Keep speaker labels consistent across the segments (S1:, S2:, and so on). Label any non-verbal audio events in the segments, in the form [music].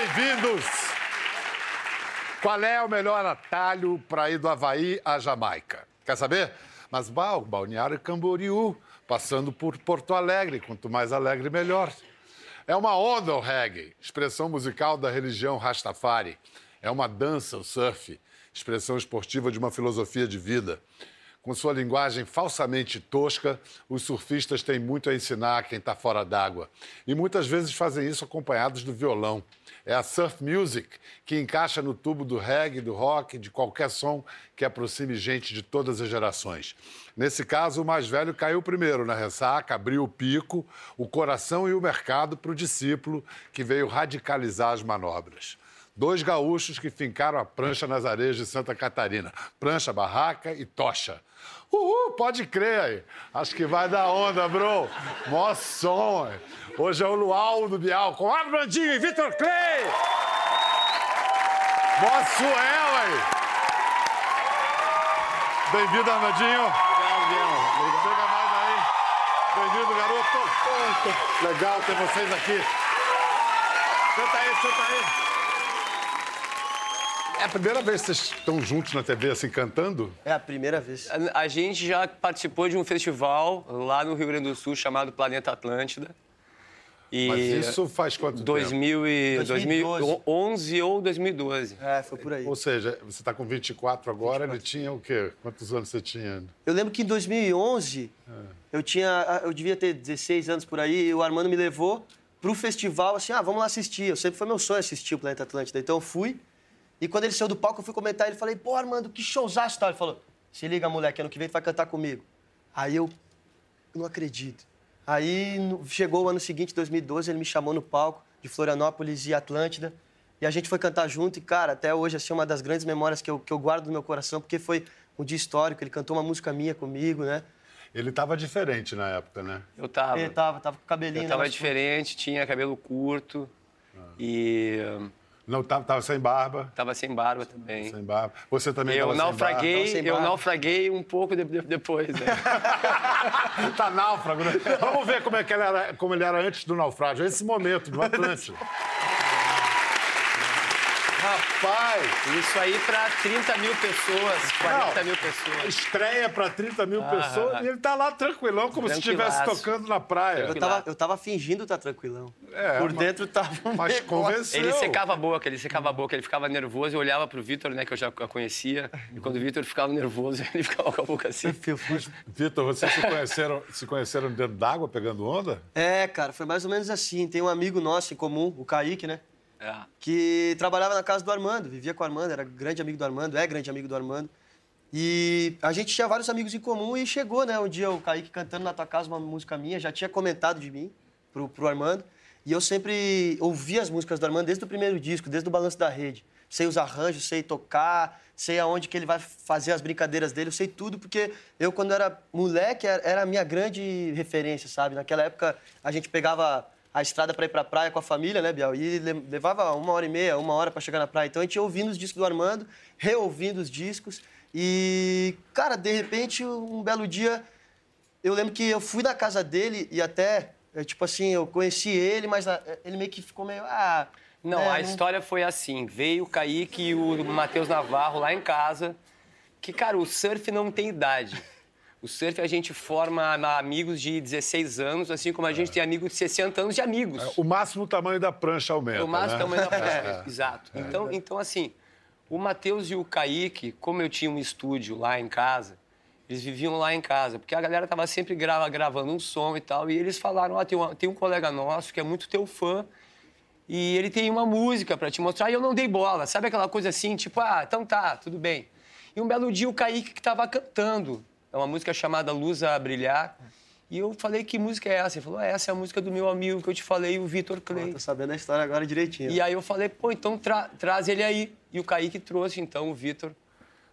S1: bem-vindos! Qual é o melhor atalho para ir do Havaí à Jamaica? Quer saber? Mas bah, o Balneário Camboriú, passando por Porto Alegre. Quanto mais alegre, melhor. É uma onda o reggae, expressão musical da religião Rastafari. É uma dança o surf, expressão esportiva de uma filosofia de vida. Com sua linguagem falsamente tosca, os surfistas têm muito a ensinar a quem está fora d'água. E muitas vezes fazem isso acompanhados do violão. É a surf music que encaixa no tubo do reggae, do rock, de qualquer som que aproxime gente de todas as gerações. Nesse caso, o mais velho caiu primeiro na ressaca, abriu o pico, o coração e o mercado para o discípulo que veio radicalizar as manobras. Dois gaúchos que fincaram a prancha nas areias de Santa Catarina. Prancha, barraca e tocha. Uhul, pode crer aí. Acho que vai dar onda, bro. Mó som. Aí. Hoje é o Luau do Bial com Armandinho e Vitor Clay. Mó suel aí. Bem-vindo, Armandinho.
S2: Obrigado, Biel.
S1: Chega mais aí. Bem-vindo, garoto. Legal ter vocês aqui. Senta aí, senta aí. É a primeira vez que vocês estão juntos na TV, assim, cantando?
S3: É a primeira vez.
S2: A, a gente já participou de um festival lá no Rio Grande do Sul chamado Planeta Atlântida. E
S1: Mas isso faz quanto tempo?
S2: 2000 e
S3: 2012.
S2: 2011 ou 2012.
S3: É, foi por aí.
S1: Ou seja, você está com 24 agora, ele tinha o quê? Quantos anos você tinha?
S3: Eu lembro que em 2011, eu tinha, eu devia ter 16 anos por aí, e o Armando me levou pro festival, assim, ah, vamos lá assistir. Eu sempre foi meu sonho assistir o Planeta Atlântida. Então eu fui, e quando ele saiu do palco, eu fui comentar, ele falei, pô, Armando, que showzaço tal. Ele falou, se liga, moleque, ano que vem tu vai cantar comigo. Aí eu, não acredito. Aí no- chegou o ano seguinte, 2012, ele me chamou no palco de Florianópolis e Atlântida. E a gente foi cantar junto e, cara, até hoje, assim, é uma das grandes memórias que eu, que eu guardo no meu coração, porque foi um dia histórico, ele cantou uma música minha comigo, né?
S1: Ele estava diferente na época, né?
S2: Eu tava.
S3: Ele tava, tava com o cabelinho...
S2: Eu tava
S3: né,
S2: diferente, tinha cabelo curto e hum,
S1: Não, tava, tava sem barba.
S2: tava sem barba também.
S1: Sem barba. Você também
S2: Eu
S1: sem
S2: naufraguei,
S3: sem
S2: eu
S3: barba.
S2: naufraguei um pouco de- de- depois. Né? [laughs]
S1: Tá náufrago, né? Vamos ver como, é que ele era, como ele era antes do naufrágio. Esse momento, do Atlântico. Rapaz!
S2: Isso aí pra 30 mil pessoas, 40
S1: Não.
S2: mil pessoas.
S1: Estreia para 30 mil pessoas e ele tá lá tranquilão, como se estivesse tocando na praia.
S3: Eu tava, eu tava fingindo estar tranquilão.
S1: É,
S3: Por
S1: mas-
S3: dentro tava um
S1: Mas
S3: negócio.
S1: convenceu.
S2: Ele secava a boca, ele secava a boca, ele ficava nervoso, eu olhava pro Vitor, né, que eu já conhecia, e quando o Vitor ficava nervoso, [laughs] ele ficava com a boca assim.
S1: Vitor, vocês se conheceram, se conheceram dentro d'água, pegando onda?
S3: É, cara, foi mais ou menos assim. Tem um amigo nosso em comum, o Kaique, né?
S2: É.
S3: Que trabalhava na casa do Armando, vivia com o Armando, era grande amigo do Armando, é grande amigo do Armando. E a gente tinha vários amigos em comum e chegou, né? Um dia o Kaique cantando na tua casa uma música minha, já tinha comentado de mim pro, pro Armando. E eu sempre ouvia as músicas do Armando desde o primeiro disco, desde o Balanço da Rede. Sei os arranjos, sei tocar, sei aonde que ele vai fazer as brincadeiras dele, eu sei tudo, porque eu, quando era moleque, era a minha grande referência, sabe? Naquela época, a gente pegava a estrada para ir pra praia com a família, né, Biel? E le- levava uma hora e meia, uma hora para chegar na praia. Então a gente ia ouvindo os discos do Armando, reouvindo os discos. E, cara, de repente, um belo dia, eu lembro que eu fui na casa dele e até, é, tipo assim, eu conheci ele, mas ah, ele meio que ficou meio. Ah,
S2: Não,
S3: né,
S2: a história foi assim: veio o Kaique e o Matheus Navarro lá em casa. Que, cara, o surf não tem idade. O surf a gente forma amigos de 16 anos, assim como a gente tem amigos de 60 anos de amigos.
S1: O máximo tamanho da prancha aumenta.
S2: O máximo
S1: né?
S2: tamanho da prancha. [laughs] Exato. Então, então, assim, o Matheus e o Kaique, como eu tinha um estúdio lá em casa, eles viviam lá em casa, porque a galera tava sempre grava, gravando um som e tal, e eles falaram, ah, tem, uma- tem um colega nosso que é muito teu fã, e ele tem uma música para te mostrar, e eu não dei bola. Sabe aquela coisa assim, tipo, ah, então tá, tudo bem. E um belo dia o Kaique que tava cantando, é uma música chamada Luz a Brilhar, e eu falei, que música é essa? Ele falou, "Ah, essa é a música do meu amigo que eu te falei, o Vitor Clay.
S3: Tô sabendo a história agora direitinho.
S2: E aí eu falei, pô, então tra- traz ele aí. E o Kaique trouxe, então, o Vitor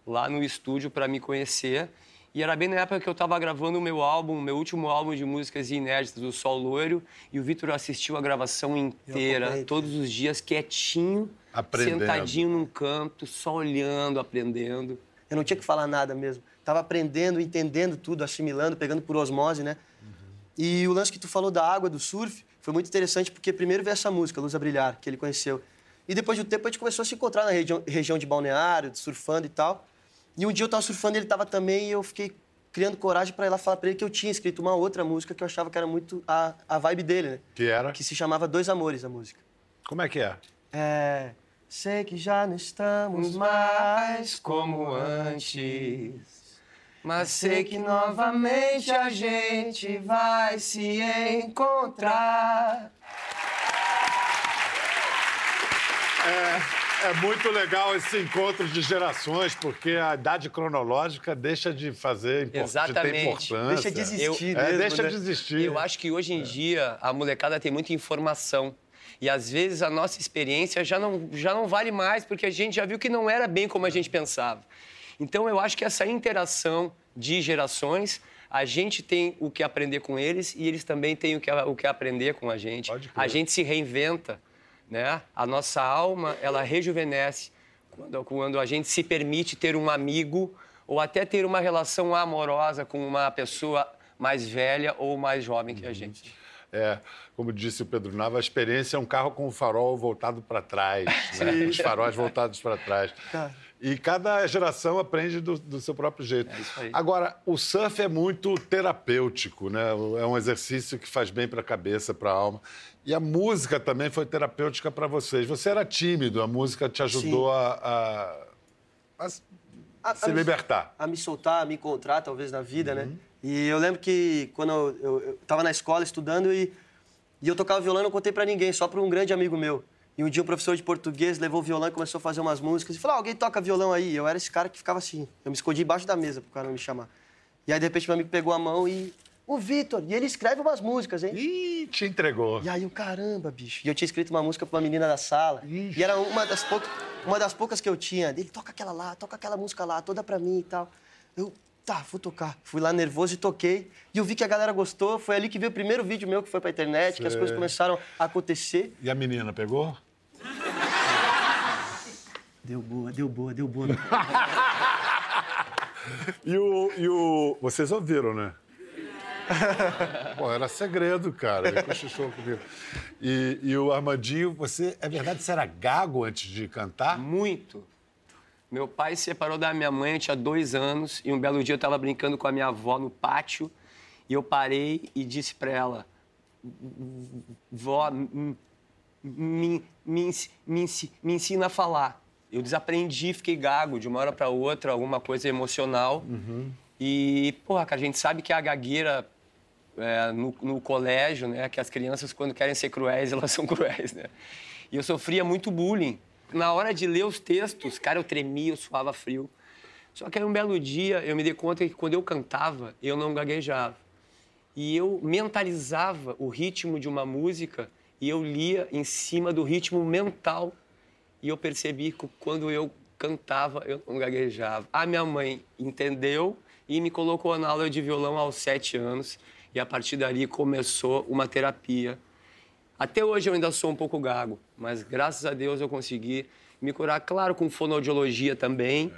S2: lá no estúdio para me conhecer. E era bem na época que eu estava gravando o meu álbum, o meu último álbum de músicas inéditas, o Sol Loiro. E o Vitor assistiu a gravação inteira, todos os dias, quietinho,
S1: Aprendendo.
S2: sentadinho num canto, só olhando, aprendendo.
S3: Eu não tinha que falar nada mesmo. Tava aprendendo, entendendo tudo, assimilando, pegando por osmose, né? E o lance que tu falou da água, do surf, foi muito interessante porque primeiro veio essa música, Luz a Brilhar, que ele conheceu. E depois de um tempo a gente começou a se encontrar na região, região de balneário, surfando e tal. E um dia eu tava surfando, ele tava também, e eu fiquei criando coragem para ir lá falar para ele que eu tinha escrito uma outra música que eu achava que era muito a, a vibe dele, né?
S1: Que era?
S3: Que se chamava Dois Amores, a música.
S1: Como é que é?
S3: É. Sei que já não estamos mais como antes. Mas sei que novamente a gente vai se encontrar.
S1: É muito legal esse encontro de gerações, porque a idade cronológica deixa de fazer impor- de
S2: Exatamente.
S1: importância.
S3: Deixa de existir
S1: É,
S3: mesmo,
S1: deixa
S3: né?
S1: de existir.
S2: Eu acho que hoje em dia a molecada tem muita informação. E às vezes a nossa experiência já não, já não vale mais, porque a gente já viu que não era bem como a gente pensava. Então eu acho que essa interação de gerações, a gente tem o que aprender com eles e eles também têm o que, o que aprender com a gente. A gente se reinventa, né? A nossa alma, ela rejuvenesce quando, quando a gente se permite ter um amigo ou até ter uma relação amorosa com uma pessoa mais velha ou mais jovem que a gente.
S1: É, como disse o Pedro Nava, a experiência é um carro com o farol voltado para trás, né? os faróis voltados para trás. E cada geração aprende do, do seu próprio jeito.
S2: É isso aí.
S1: Agora, o surf é muito terapêutico, né? É um exercício que faz bem para a cabeça, para a alma. E a música também foi terapêutica para vocês. Você era tímido, a música te ajudou a, a- a
S3: A-
S1: se libertar.
S3: a me soltar, a me encontrar, talvez, na vida,
S1: Uhum.
S3: né? E eu lembro que quando eu, eu, eu tava na escola estudando e, e eu tocava violão, não contei pra ninguém, só pra um grande amigo meu. E um dia um professor de português levou o violão e começou a fazer umas músicas e falou: ah, alguém toca violão aí? Eu era esse cara que ficava assim. Eu me escondi embaixo da mesa pro cara não me chamar. E aí, de repente, meu amigo pegou a mão e. O Vitor! E ele escreve umas músicas, hein?
S1: Ih, te entregou.
S3: E aí eu, caramba, bicho. E eu tinha escrito uma música pra uma menina da sala. E era uma das, poucas, uma das poucas que eu tinha. Ele toca aquela lá, toca aquela música lá, toda pra mim e tal. Eu, tá, vou tocar. Fui lá nervoso e toquei. E eu vi que a galera gostou. Foi ali que veio o primeiro vídeo meu que foi pra internet, que as coisas começaram a acontecer.
S1: E a menina pegou?
S3: Deu boa, deu boa, deu boa. [laughs]
S1: E o, e o. Vocês ouviram, né? [laughs] Pô, era segredo, cara. Ele cochichou comigo. E, e o Armandinho, você. É verdade, você era gago antes de cantar?
S2: Muito. Meu pai se separou da minha mãe, eu tinha dois anos, e um belo dia eu estava brincando com a minha avó no pátio, e eu parei e disse para ela: Vó, me, me, me, me ensina a falar. Eu desaprendi, fiquei gago de uma hora para outra, alguma coisa emocional. E, porra, cara, a gente sabe que a gagueira é, no, no colégio, né? Que as crianças, quando querem ser cruéis, [laughs] elas são cruéis, né? E eu sofria muito bullying. Na hora de ler os textos, cara, eu tremia, eu suava frio. Só que aí um belo dia eu me dei conta que quando eu cantava, eu não gaguejava. E eu mentalizava o ritmo de uma música e eu lia em cima do ritmo mental. E eu percebi que quando eu cantava, eu não gaguejava. A minha mãe entendeu e me colocou na aula de violão aos sete anos. E a partir dali começou uma terapia. Até hoje eu ainda sou um pouco gago, mas graças a Deus eu consegui me curar, claro, com fonoaudiologia também.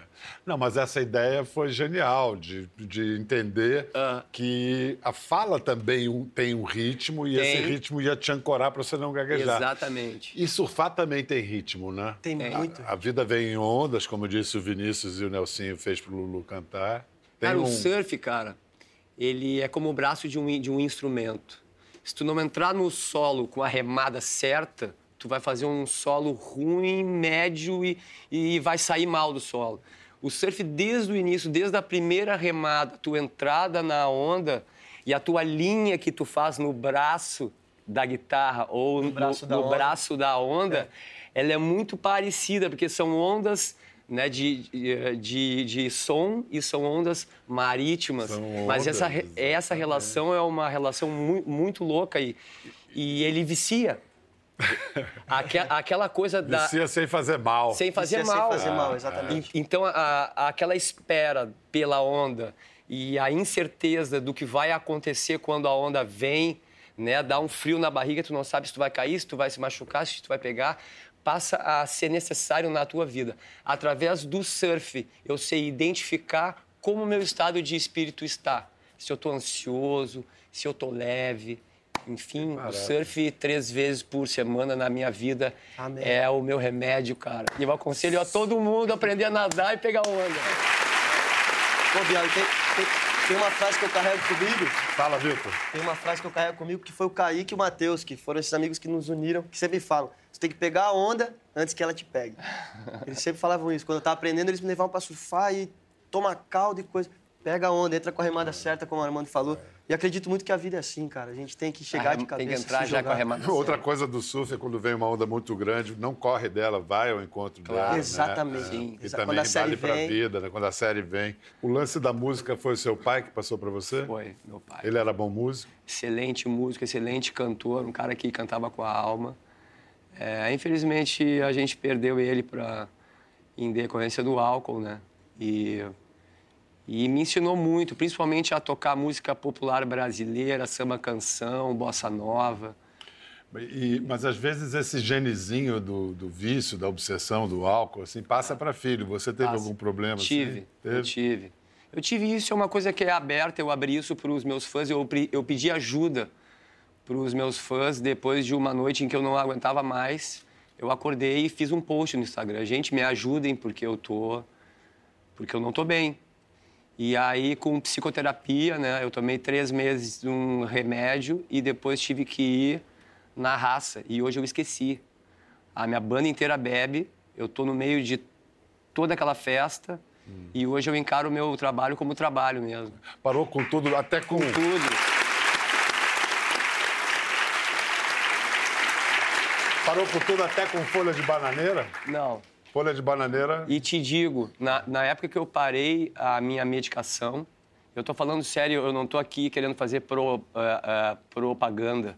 S1: Não, mas essa ideia foi genial, de, de entender
S2: Ah.
S1: que a fala também um- tem um ritmo e esse
S2: Tem.
S1: ritmo ia te ancorar para você não gaguejar.
S2: Exatamente.
S1: E surfar também tem ritmo, né?
S3: Tem
S2: Tem.
S3: muito.
S1: A vida vem em ondas, como disse o Vinícius e o Nelsinho fez pro Lulu cantar. Tem
S2: Cara,
S1: um...
S2: o surf, cara, ele é como o braço de um, de um instrumento. Se tu não entrar no solo com a remada certa, tu vai fazer um solo ruim, médio e, e vai sair mal do solo. O surf, desde o início, desde a primeira remada, tua entrada na onda e a tua linha que tu faz no braço da guitarra ou no,
S3: braço da
S2: no
S3: onda.
S2: braço da onda, ela é muito parecida, porque são ondas né, de, de, de som e são ondas marítimas.
S1: São
S2: Mas essa,
S1: ondas,
S2: essa relação é uma relação mu- muito louca e, e ele vicia. [laughs] Aque- aquela coisa da.
S1: Vicia sem fazer mal.
S2: Sem fazer
S3: Vicia sem
S2: mal.
S3: fazer mal,
S1: Ah,
S3: exatamente.
S2: Então, a- a- aquela espera pela onda e a incerteza do que vai acontecer quando a onda vem, né? Dá um frio na barriga, tu não sabe se tu vai cair, se tu vai se machucar, se tu vai pegar, passa a ser necessário na tua vida. Através do surf, eu sei identificar como o meu estado de espírito está. Se eu estou ansioso, se eu estou leve, Enfim, o surf três vezes por semana na minha vida
S3: Amém.
S2: é o meu remédio, cara. E eu aconselho a todo mundo aprender a nadar e pegar onda.
S3: Pô, Bial, tem, tem, tem uma frase que eu carrego comigo.
S1: Fala, Vitor.
S3: Tem uma frase que eu carrego comigo que foi o Kaique e o Matheus, que foram esses amigos que nos uniram, que sempre falam: você tem que pegar a onda antes que ela te pegue. Eles sempre falavam isso. Quando eu tava aprendendo, eles me levavam pra surfar e toma caldo e coisa. Pega a onda, entra com a remada certa, como o Armando falou. E acredito muito que a vida é assim, cara. A gente tem que chegar de cabeça.
S2: Tem que entrar já com a remada.
S1: Outra coisa do surf é quando vem uma onda muito grande, não corre dela, vai ao encontro
S2: Claro.
S1: dela. né?
S3: Exatamente.
S1: É.
S3: Sim.
S1: E
S3: Exa-
S1: também
S3: quando a série
S1: vale pra
S3: vem-
S1: vida, né? Quando a série vem. O lance da música foi o seu pai que passou pra você?
S2: Foi, meu pai.
S1: Ele era bom músico?
S2: excelente músico, excelente cantor, um cara que cantava com a alma. É, infelizmente a gente perdeu ele para em decorrência do álcool, né? E, e me ensinou muito, principalmente a tocar música popular brasileira, samba canção, bossa nova.
S1: E- mas às vezes esse genezinho do, do vício, da obsessão, do álcool, assim, passa para filho. Você teve
S2: Passa.
S1: algum problema?
S2: Tive,
S1: assim?
S2: eu
S1: Teve?
S2: tive. Eu tive isso, é uma coisa que é aberta, eu abri isso para os meus fãs, eu, eu pedi ajuda para os meus fãs depois de uma noite em que eu não aguentava mais. Eu acordei e fiz um post no Instagram. Gente, me ajudem porque eu tô porque eu não tô bem. E aí com psicoterapia, né, eu tomei três meses de um remédio e depois tive que ir na raça. E hoje eu esqueci. A minha banda inteira bebe, eu tô no meio de toda aquela festa e hoje eu encaro o meu trabalho como trabalho mesmo.
S1: Parou com tudo, até com.
S2: Tudo.
S1: Parou com tudo, até com folha de bananeira?
S2: Não.
S1: Folha de bananeira.
S2: E te digo, na, na época que eu parei a minha medicação, eu tô falando sério, eu não tô aqui querendo fazer pro- ah, ah, propaganda,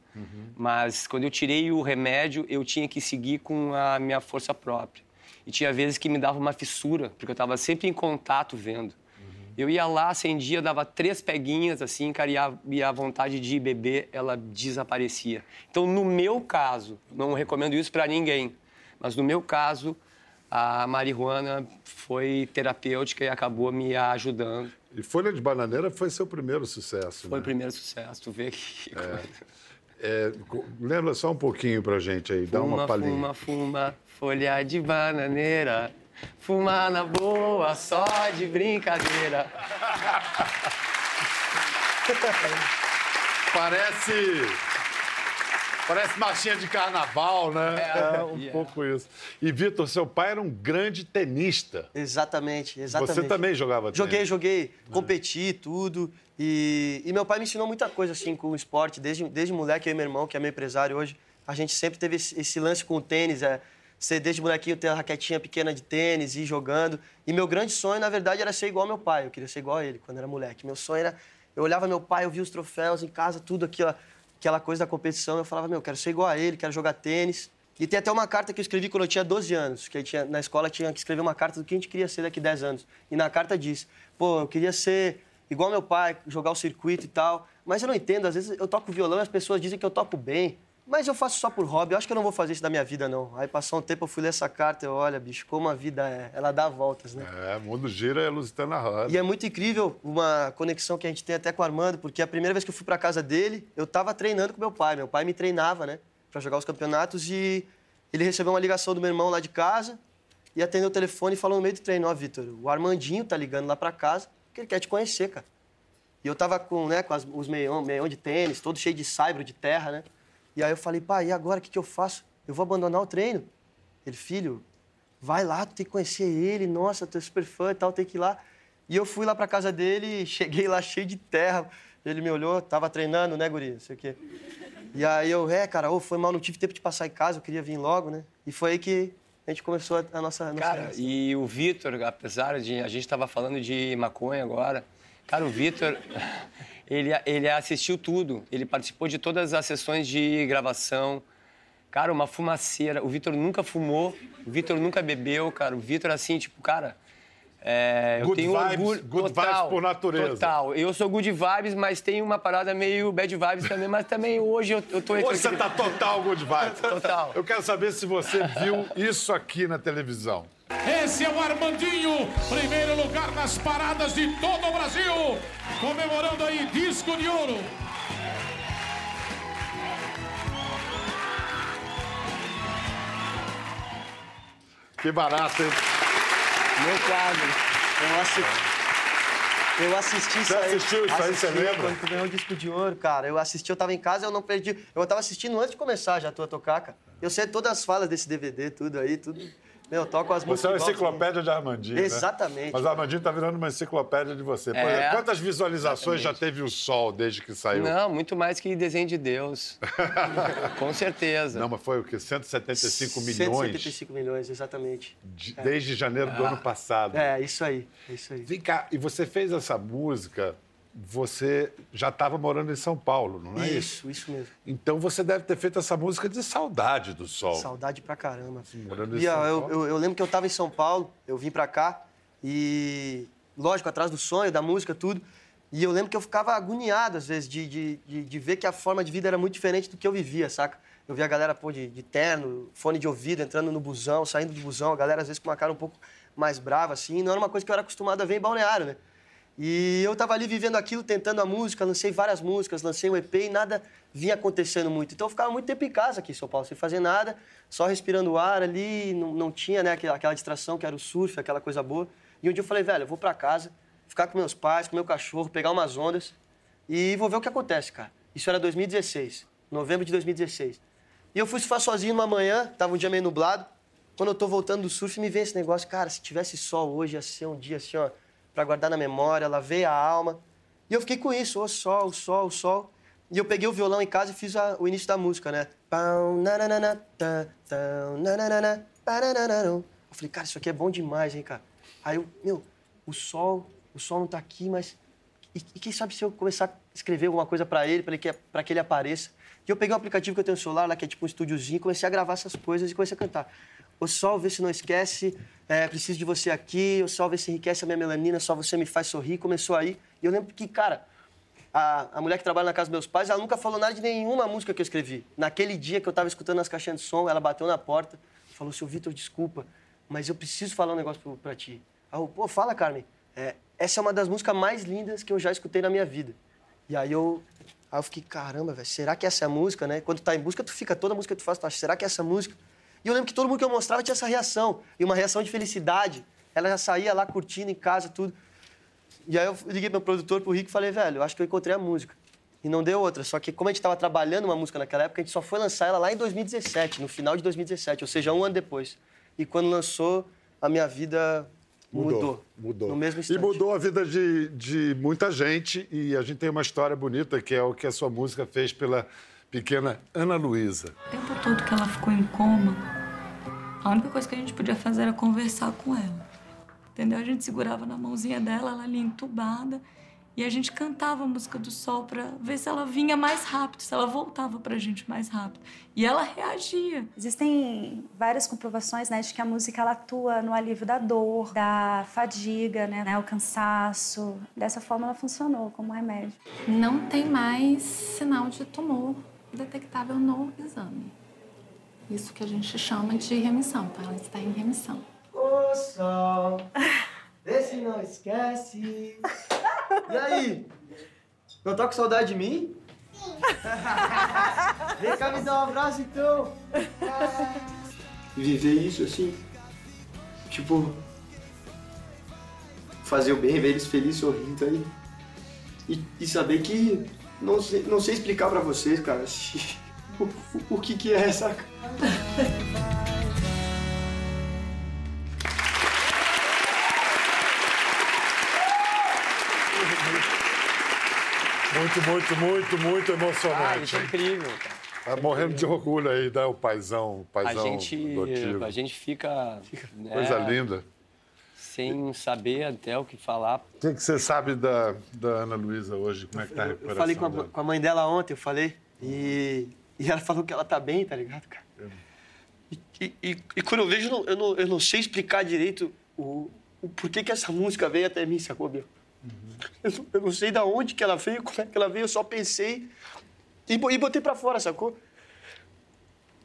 S2: mas quando eu tirei o remédio, eu tinha que seguir com a minha força própria. E tinha vezes que me dava uma fissura, porque eu estava sempre em contato vendo. Eu ia lá, acendia, dava três peguinhas assim, cara, e a, e a vontade de beber, ela desaparecia. Então, no meu caso, não recomendo isso para ninguém, mas no meu caso, a marihuana foi terapêutica e acabou me ajudando.
S1: E folha de bananeira foi seu primeiro sucesso.
S2: Foi o
S1: né?
S2: primeiro sucesso, tu vê que... [laughs]
S1: É, co- lembra só um pouquinho pra gente aí, dá uma
S2: Fuma,
S1: palhinha.
S2: fuma, fuma, folha de bananeira. Fumar na boa, só de brincadeira. [laughs]
S1: Parece. Parece marchinha de carnaval, né? É, um
S2: Yeah.
S1: pouco isso. E, Vitor, seu pai era um grande tenista.
S3: Exatamente, exatamente.
S1: Você também jogava tênis?
S3: Joguei, joguei, competi, tudo. E, e meu pai me ensinou muita coisa assim com o esporte, desde, desde moleque, eu e meu irmão, que é meu empresário hoje. A gente sempre teve esse, esse lance com o tênis, é, ser desde molequinho ter a raquetinha pequena de tênis, ir jogando. E meu grande sonho, na verdade, era ser igual ao meu pai. Eu queria ser igual a ele quando era moleque. Meu sonho era. Eu olhava meu pai, eu via os troféus em casa, tudo aquilo, aquela coisa da competição. Eu falava, meu, eu quero ser igual a ele, quero jogar tênis. E tem até uma carta que eu escrevi quando eu tinha 12 anos, que tinha, na escola tinha que escrever uma carta do que a gente queria ser daqui a 10 anos. E na carta diz, pô, eu queria ser igual meu pai, jogar o circuito e tal. Mas eu não entendo, às vezes eu toco violão e as pessoas dizem que eu toco bem. Mas eu faço só por hobby, eu acho que eu não vou fazer isso da minha vida, não. Aí passou um tempo, eu fui ler essa carta e eu, olha, bicho, como a vida é. Ela dá voltas, né?
S1: É, mundo gira e a Lusitana roda.
S3: E é muito incrível uma conexão que a gente tem até com o Armando, porque a primeira vez que eu fui pra casa dele, eu tava treinando com meu pai. Meu pai me treinava, né, Pra jogar os campeonatos e ele recebeu uma ligação do meu irmão lá de casa e atendeu o telefone e falou no meio do treino: Ó, Vitor, o Armandinho tá ligando lá pra casa porque ele quer te conhecer, cara. E eu tava com, né, com as- os meião, meião de tênis, todo cheio de saibro, de terra, né? E aí eu falei, pai, e agora o que, que eu faço? Eu vou abandonar o treino. Ele, filho, vai lá, tu tem que conhecer ele, nossa, tu é super fã e tal, tem que ir lá. E eu fui lá pra casa dele, [laughs] cheguei lá cheio de terra. Ele me olhou, tava treinando, né, guri? Não sei o quê. E aí eu, é, cara, ô, foi mal, não tive tempo de passar em casa, eu queria vir logo, né? E foi aí que a gente começou a, nossa, a nossa
S2: Cara,
S3: relação.
S2: e o Vitor, apesar de a gente estava falando de maconha agora, cara, o Vitor, ele, ele assistiu tudo, ele participou de todas as sessões de gravação. Cara, uma fumaceira. O Vitor nunca fumou, o Vitor nunca bebeu, cara. O Vitor, assim, tipo, cara. é, eu
S1: Good
S2: tenho
S1: vibes,
S2: orgulho.
S1: good
S2: total,
S1: vibes por natureza.
S2: Total. Eu sou good vibes, mas tem uma parada meio bad vibes também. Mas também hoje eu, eu tô
S1: Hoje você tá total good vibes.
S2: Total.
S1: Eu quero saber se você viu isso aqui na televisão.
S4: Esse é o Armandinho, primeiro lugar nas paradas de todo o Brasil, comemorando aí disco de ouro.
S1: Que barato, hein?
S3: Meu caro, eu acho. Eu assisti isso aí.
S1: Você assistiu isso
S3: assisti, aí,
S1: você lembra?
S3: Quando tu ganhou o disco de ouro, cara, eu assisti, eu tava em casa, eu não perdi. Eu tava assistindo antes de começar já a tua tocar, cara. Eu sei todas as falas desse DVD, tudo aí, tudo. Meu, eu toco as
S1: Você é
S3: músicas.
S1: uma enciclopédia de Armandinho, né?
S3: Exatamente.
S1: Mas o Armandinho tá virando uma enciclopédia de você.
S2: É.
S1: exemplo, Quantas visualizações já teve o Sol desde que saiu?
S2: Não, muito mais que desenho de Deus. [laughs] Com certeza.
S1: Não, mas foi o quê? 175 milhões
S3: 175 milhões, exatamente.
S1: de- desde janeiro do ano passado.
S3: É, isso aí, é isso aí.
S1: Vem cá, e você fez essa música, você já estava morando em São Paulo, não é isso?
S3: Isso, isso mesmo.
S1: Então você deve ter feito essa música de saudade do Sol.
S3: Saudade pra caramba.
S1: morando em
S3: E,
S1: São
S3: eu,
S1: Paulo.
S3: eu, eu lembro que eu tava em São Paulo, eu vim pra cá e, lógico, atrás do sonho, da música, tudo. E eu lembro que eu ficava agoniado, às vezes, de, de, de, de ver que a forma de vida era muito diferente do que eu vivia, saca? Eu via a galera, pô, de, de terno, fone de ouvido, entrando no busão, saindo do busão, a galera, às vezes, com uma cara um pouco mais brava, assim. Não era uma coisa que eu era acostumado a ver em balneário, né? E eu tava ali vivendo aquilo, tentando a música, lancei várias músicas, lancei um EP e nada vinha acontecendo muito. Então eu ficava muito tempo em casa aqui em São Paulo, sem fazer nada, só respirando o ar ali, não, não tinha né, aquela, aquela distração que era o surf, aquela coisa boa. E um dia eu falei, velho, eu vou pra casa, ficar com meus pais, com meu cachorro, pegar umas ondas e vou ver o que acontece, cara. Isso era 2016, novembro de 2016. E eu fui surfar sozinho numa manhã, tava um dia meio nublado. Quando eu tô voltando do surf, me vem esse negócio, cara, se tivesse sol hoje, ia ser um dia assim, ó, pra guardar na memória, lavei a alma. E eu fiquei com isso, o sol, o sol, o sol. E eu peguei o violão em casa e fiz a- o início da música, né? Eu falei, cara, isso aqui é bom demais, hein, cara? Aí eu, meu, o sol, o sol não tá aqui, mas. E, e quem sabe se eu começar a escrever alguma coisa pra ele, ele que, pra que ele apareça. E eu peguei um aplicativo que eu tenho no celular, lá que é tipo um estúdiozinho, comecei a gravar essas coisas e comecei a cantar. O sol, vê se não esquece, é, preciso de você aqui, o sol, vê se enriquece a minha melanina, só você me faz sorrir. Começou aí. E eu lembro que, cara, a, a mulher que trabalha na casa dos meus pais, ela nunca falou nada de nenhuma música que eu escrevi. Naquele dia que eu tava escutando as caixinhas de som, ela bateu na porta e falou, seu Vitor, desculpa, mas eu preciso falar um negócio pra ti. Aí eu, pô, fala, Carmen. É, essa é uma das músicas mais lindas que eu já escutei na minha vida. E aí eu, aí eu fiquei, caramba, velho, será que essa é a música, né? Quando tá em busca, tu fica, toda música que tu faz, tu acha, será que é essa música? E eu lembro que todo mundo que eu mostrava tinha essa reação. E uma reação de felicidade. Ela já saía lá curtindo em casa, tudo. E aí eu liguei pro meu produtor, pro Rico, e falei, velho, eu acho que eu encontrei a música. E não deu outra. Só que como a gente tava trabalhando uma música naquela época, a gente só foi lançar ela lá em 2017, no final de 2017, ou seja, um ano depois. E quando lançou, a minha vida mudou.
S1: Mudou.
S3: No mesmo
S1: E
S3: instante.
S1: mudou a vida de, de muita gente. E a gente tem uma história bonita, que é o que a sua música fez pela pequena Ana Luísa.
S5: O tempo todo que ela ficou em coma, a única coisa que a gente podia fazer era conversar com ela. Entendeu? A gente segurava na mãozinha dela, ela ali entubada, e a gente cantava a música do sol pra ver se ela vinha mais rápido, se ela voltava pra gente mais rápido. E ela reagia.
S6: Existem várias comprovações né, de que a música ela atua no alívio da dor, da fadiga, né, né, o cansaço. Dessa forma ela funcionou como remédio.
S7: não tem mais sinal de tumor detectável no exame. Isso que a gente chama de remissão, tá? Ela está em remissão.
S3: Ô sol, vê se não esquece. E aí? Não tá com saudade de mim? Sim. Vem cá me dar um abraço então. Viver isso assim, tipo, fazer o bem, ver eles felizes sorrindo aí. E, e saber que não sei, não sei explicar pra vocês, cara, o, [laughs] o, o que que é, saca?
S1: Muito, muito, muito, muito
S2: Ah,
S1: emocionante.
S2: isso é incrível, cara.
S1: Tá morrendo de orgulho aí, né? O paizão, o
S2: A
S1: paizão
S2: gente,
S1: adotivo.
S2: a gente fica né,
S1: Coisa linda.
S2: Sem saber até o que falar.
S1: O que, que você sabe da, da Ana Luísa hoje? Como é que tá a
S3: Eu
S1: recuperação
S3: falei com a, com a mãe dela ontem, eu falei. E, e ela falou que ela tá bem, tá ligado, cara? E, e- e- quando eu vejo, eu não, eu não, eu não sei explicar direito o, o porquê que essa música veio até mim, sacou, meu? Eu, não- eu não sei da onde que ela veio, como é que ela veio, eu só pensei e, e botei pra fora, sacou?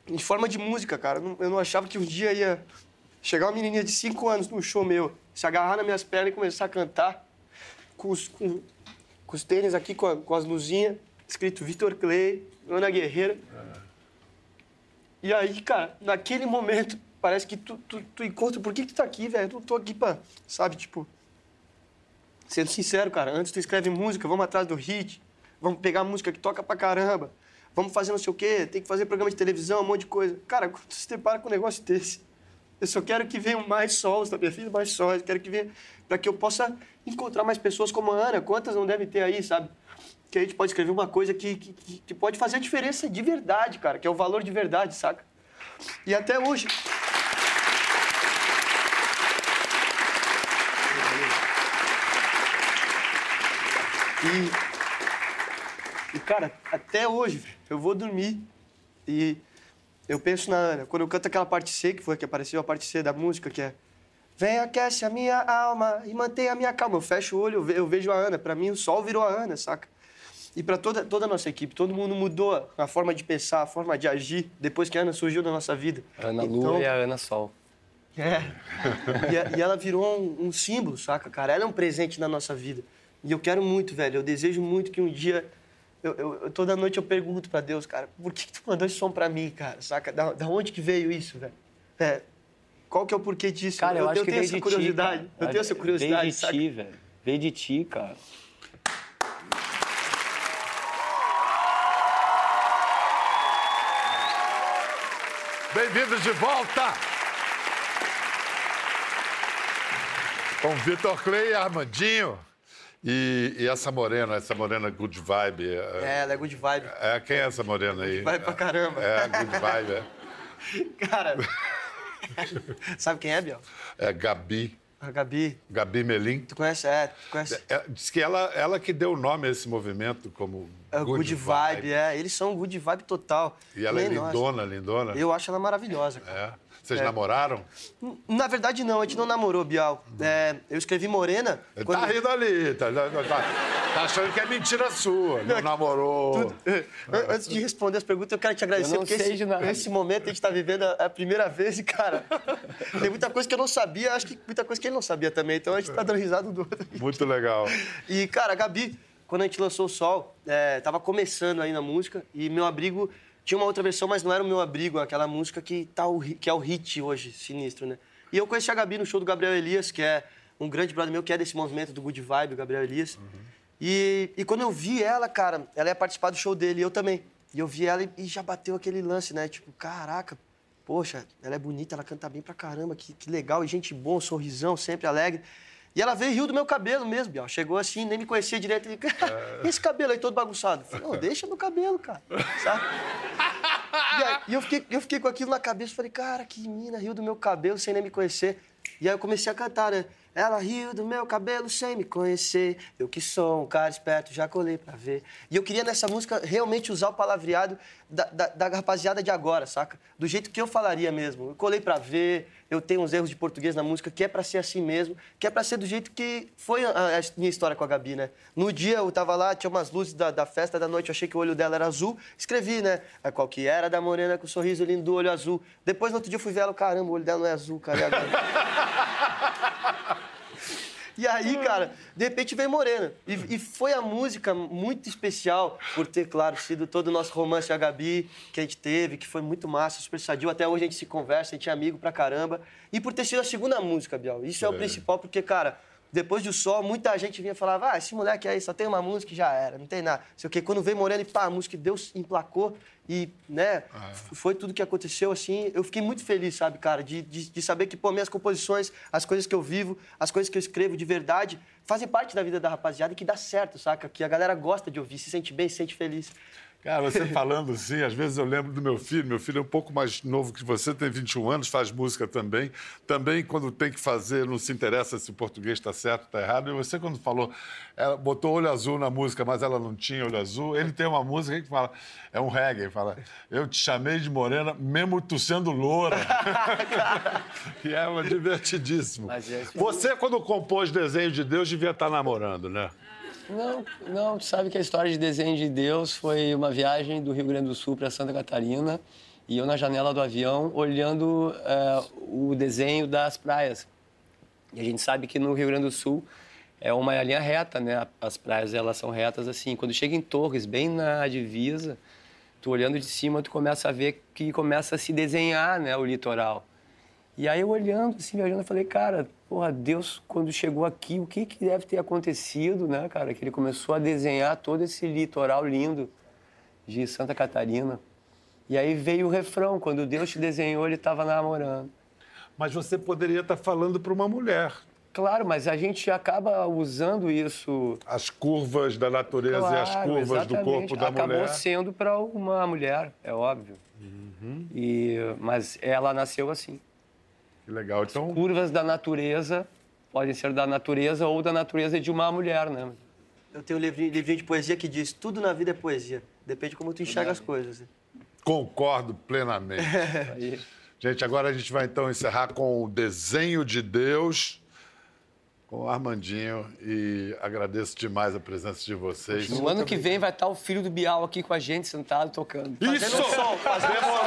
S3: Em forma de música, cara. Eu não, eu não achava que um dia ia chegar uma menininha de 5 anos num show meu, se agarrar nas minhas pernas e começar a cantar com os, com, com os tênis aqui, com, a- com as luzinhas, escrito Vitor Clay, Ana Guerreira. E aí, cara, naquele momento, parece que tu, tu, tu encontra. Por que, que tu tá aqui, velho? Eu não tô aqui pra. Sabe, tipo. Sendo sincero, cara, antes tu escreve música, vamos atrás do hit, vamos pegar música que toca pra caramba, vamos fazer não sei o quê, tem que fazer programa de televisão, um monte de coisa. Cara, tu se depara com um negócio desse, eu só quero que venham mais sols da minha vida, mais sóis, quero que venha para que eu possa encontrar mais pessoas como a Ana. Quantas não devem ter aí, sabe? Que a gente pode escrever uma coisa que, que, que pode fazer a diferença de verdade, cara, que é o valor de verdade, saca? E até hoje. E, e, cara, até hoje, eu vou dormir e eu penso na Ana. Quando eu canto aquela parte C, que foi que apareceu a parte C da música, que é Vem, aquece a minha alma e mantém a minha calma. Eu fecho o olho, eu vejo a Ana. Para mim, o sol virou a Ana, saca? E para toda, toda a nossa equipe, todo mundo mudou a forma de pensar, a forma de agir depois que a Ana surgiu na nossa vida.
S2: Ana então, Lua e a Ana Sol.
S3: É. e, e, ela virou um, um, símbolo, saca, cara? Ela é um presente na nossa vida. E eu quero muito, velho. Eu desejo muito que um dia. Eu, eu, eu toda noite eu pergunto para Deus, cara, por que, que tu mandou esse som para mim, cara? Saca? Da, da onde que veio isso, velho? É, qual que é o porquê disso?
S2: Cara, eu, eu acho que
S3: tenho
S2: essa
S3: curiosidade.
S2: Ti,
S3: eu tenho essa curiosidade.
S2: Veio de
S3: saca?
S2: ti, velho. Veio de ti, cara.
S1: Bem-vindos de volta! Com Vitor Clay e Armandinho. E, e, essa morena, essa morena good vibe.
S3: É, é, ela é good vibe.
S1: É, quem é essa morena aí?
S3: Vai pra caramba.
S1: É, good vibe, é. [laughs]
S3: Cara, [laughs] sabe quem é, Biel?
S1: É Gabi.
S3: A Gabi.
S1: Gabi Melim.
S3: Tu conhece? É, tu conhece.
S1: É, diz que ela, ela que deu nome a esse movimento como
S3: é,
S1: good,
S3: good vibe. vibe. É, eles são good vibe total.
S1: E ela é lindona, lindona.
S3: Eu acho ela maravilhosa. Cara.
S1: É. Vocês é. namoraram?
S3: Na verdade, não. A gente não namorou, Bial. É, eu escrevi Morena...
S1: Ele quando... Tá rindo ali. Tá, tá, tá, tá, achando que é mentira sua. Não, [laughs] namorou. Tudo...
S3: Antes de responder as perguntas, eu quero te agradecer.
S2: Eu não
S3: porque
S2: sei
S3: esse,
S2: de nada.
S3: esse momento a gente tá vivendo a, primeira vez e, cara... [laughs] tem muita coisa que eu não sabia. Acho que muita coisa que ele não sabia também. Então a gente tá dando risada do outro.
S1: Muito legal. [laughs]
S3: E, cara, a Gabi, quando a gente lançou o Sol, é, tava começando aí na música. E meu abrigo tinha uma outra versão, mas não era o meu abrigo, aquela música que, tá o, que é o hit hoje, sinistro, né? E eu conheci a Gabi no show do Gabriel Elias, que é um grande brother meu, que é desse movimento do Good Vibe, o Gabriel Elias. Uhum. E, e quando eu vi ela, cara, ela ia participar do show dele, e eu também. E eu vi ela e, e já bateu aquele lance, né? Tipo, caraca, poxa, ela é bonita, ela canta bem pra caramba, que, que legal, e gente boa, sorrisão, sempre alegre. E ela veio e riu do meu cabelo mesmo, Biel. Chegou assim, nem me conhecia direito. Ele, é... esse cabelo aí todo bagunçado? Eu falei, não, deixa meu cabelo, cara. Sabe? E, aí, e eu, fiquei, eu fiquei com aquilo na cabeça. Falei, cara, que mina riu do meu cabelo sem nem me conhecer. E aí eu comecei a cantar, né? Ela riu do meu cabelo sem me conhecer. Eu que sou um cara esperto, já colei pra ver. E eu queria nessa música realmente usar o palavreado da, da, da rapaziada de agora, saca? Do jeito que eu falaria mesmo. Eu colei pra ver, eu tenho uns erros de português na música que é para ser assim mesmo, que é para ser do jeito que foi a, a, minha história com a Gabi, né? No dia eu tava lá, tinha umas luzes da, da, festa da noite, eu achei que o olho dela era azul, escrevi, né? Qual que era da morena com o sorriso lindo do olho azul. Depois no outro dia eu fui ver ela, caramba, o olho dela não é azul, cara. [laughs] E aí, cara, de repente veio Morena. E, e, foi a música muito especial por ter, claro, sido todo o nosso romance a Gabi que a gente teve, que foi muito massa, super sadio. Até hoje a gente se conversa, a gente é amigo pra caramba. E por ter sido a segunda música, Biel. Isso é, é o principal, porque, cara, depois do sol, muita gente vinha e falava, ah, esse moleque aí só tem uma música e já era, não tem nada. Sei o quê. Quando veio Moreno e pá, a música Deus emplacou e, né, ah. foi tudo que aconteceu, assim. Eu fiquei muito feliz, sabe, cara, de, de, de, saber que, pô, minhas composições, as coisas que eu vivo, as coisas que eu escrevo de verdade, fazem parte da vida da rapaziada e que dá certo, saca? Que a galera gosta de ouvir, se sente bem, se sente feliz.
S1: Cara, você falando assim, às vezes eu lembro do meu filho. Meu filho é um pouco mais novo que você, tem 21 anos, faz música também. Também, quando tem que fazer, não se interessa se o português está certo ou está errado. E você, quando falou, ela botou olho azul na música, mas ela não tinha olho azul. Ele tem uma música que fala, é um reggae, fala, eu te chamei de morena, mesmo tu sendo loura. [laughs] e é divertidíssimo. É você, quando compôs Desenho de Deus, devia estar tá namorando, né?
S2: Não, não, tu sabe que a história de desenho de Deus foi uma viagem do Rio Grande do Sul para Santa Catarina e eu na janela do avião olhando uh, o desenho das praias. E a gente sabe que no Rio Grande do Sul é uma linha reta, né? As praias elas são retas assim. Quando chega em Torres, bem na divisa, tu olhando de cima, tu começa a ver que começa a se desenhar, né, o litoral. E aí eu olhando, assim, viajando, eu falei, cara, porra, Deus, quando chegou aqui, o que, que deve ter acontecido, né, cara? Que ele começou a desenhar todo esse litoral lindo de Santa Catarina. E aí veio o refrão, quando Deus te desenhou, ele estava namorando.
S1: Mas você poderia estar falando para uma mulher.
S2: Claro, mas a gente acaba usando isso.
S1: As curvas da natureza
S2: claro,
S1: e as curvas do
S2: exatamente.
S1: corpo da
S2: Acabou
S1: mulher.
S2: sendo para uma mulher, é óbvio.
S1: Uhum.
S2: E, mas ela nasceu assim.
S1: Que legal. Então,
S2: Curvas da natureza podem ser da natureza ou da natureza de uma mulher, né?
S3: Eu tenho um livrinho, livrinho de poesia que diz: tudo na vida é poesia. Depende de como tu enxerga as coisas.
S1: concordo plenamente. [laughs]
S2: Aí,
S1: Gente, agora a gente vai então encerrar com o desenho de Deus com o Armandinho e agradeço demais a presença de vocês.
S2: no ano que vem vai estar o filho do Bial aqui com a gente, sentado, tocando.
S1: Isso!
S3: Fazendo som, fazendo
S1: Demorou!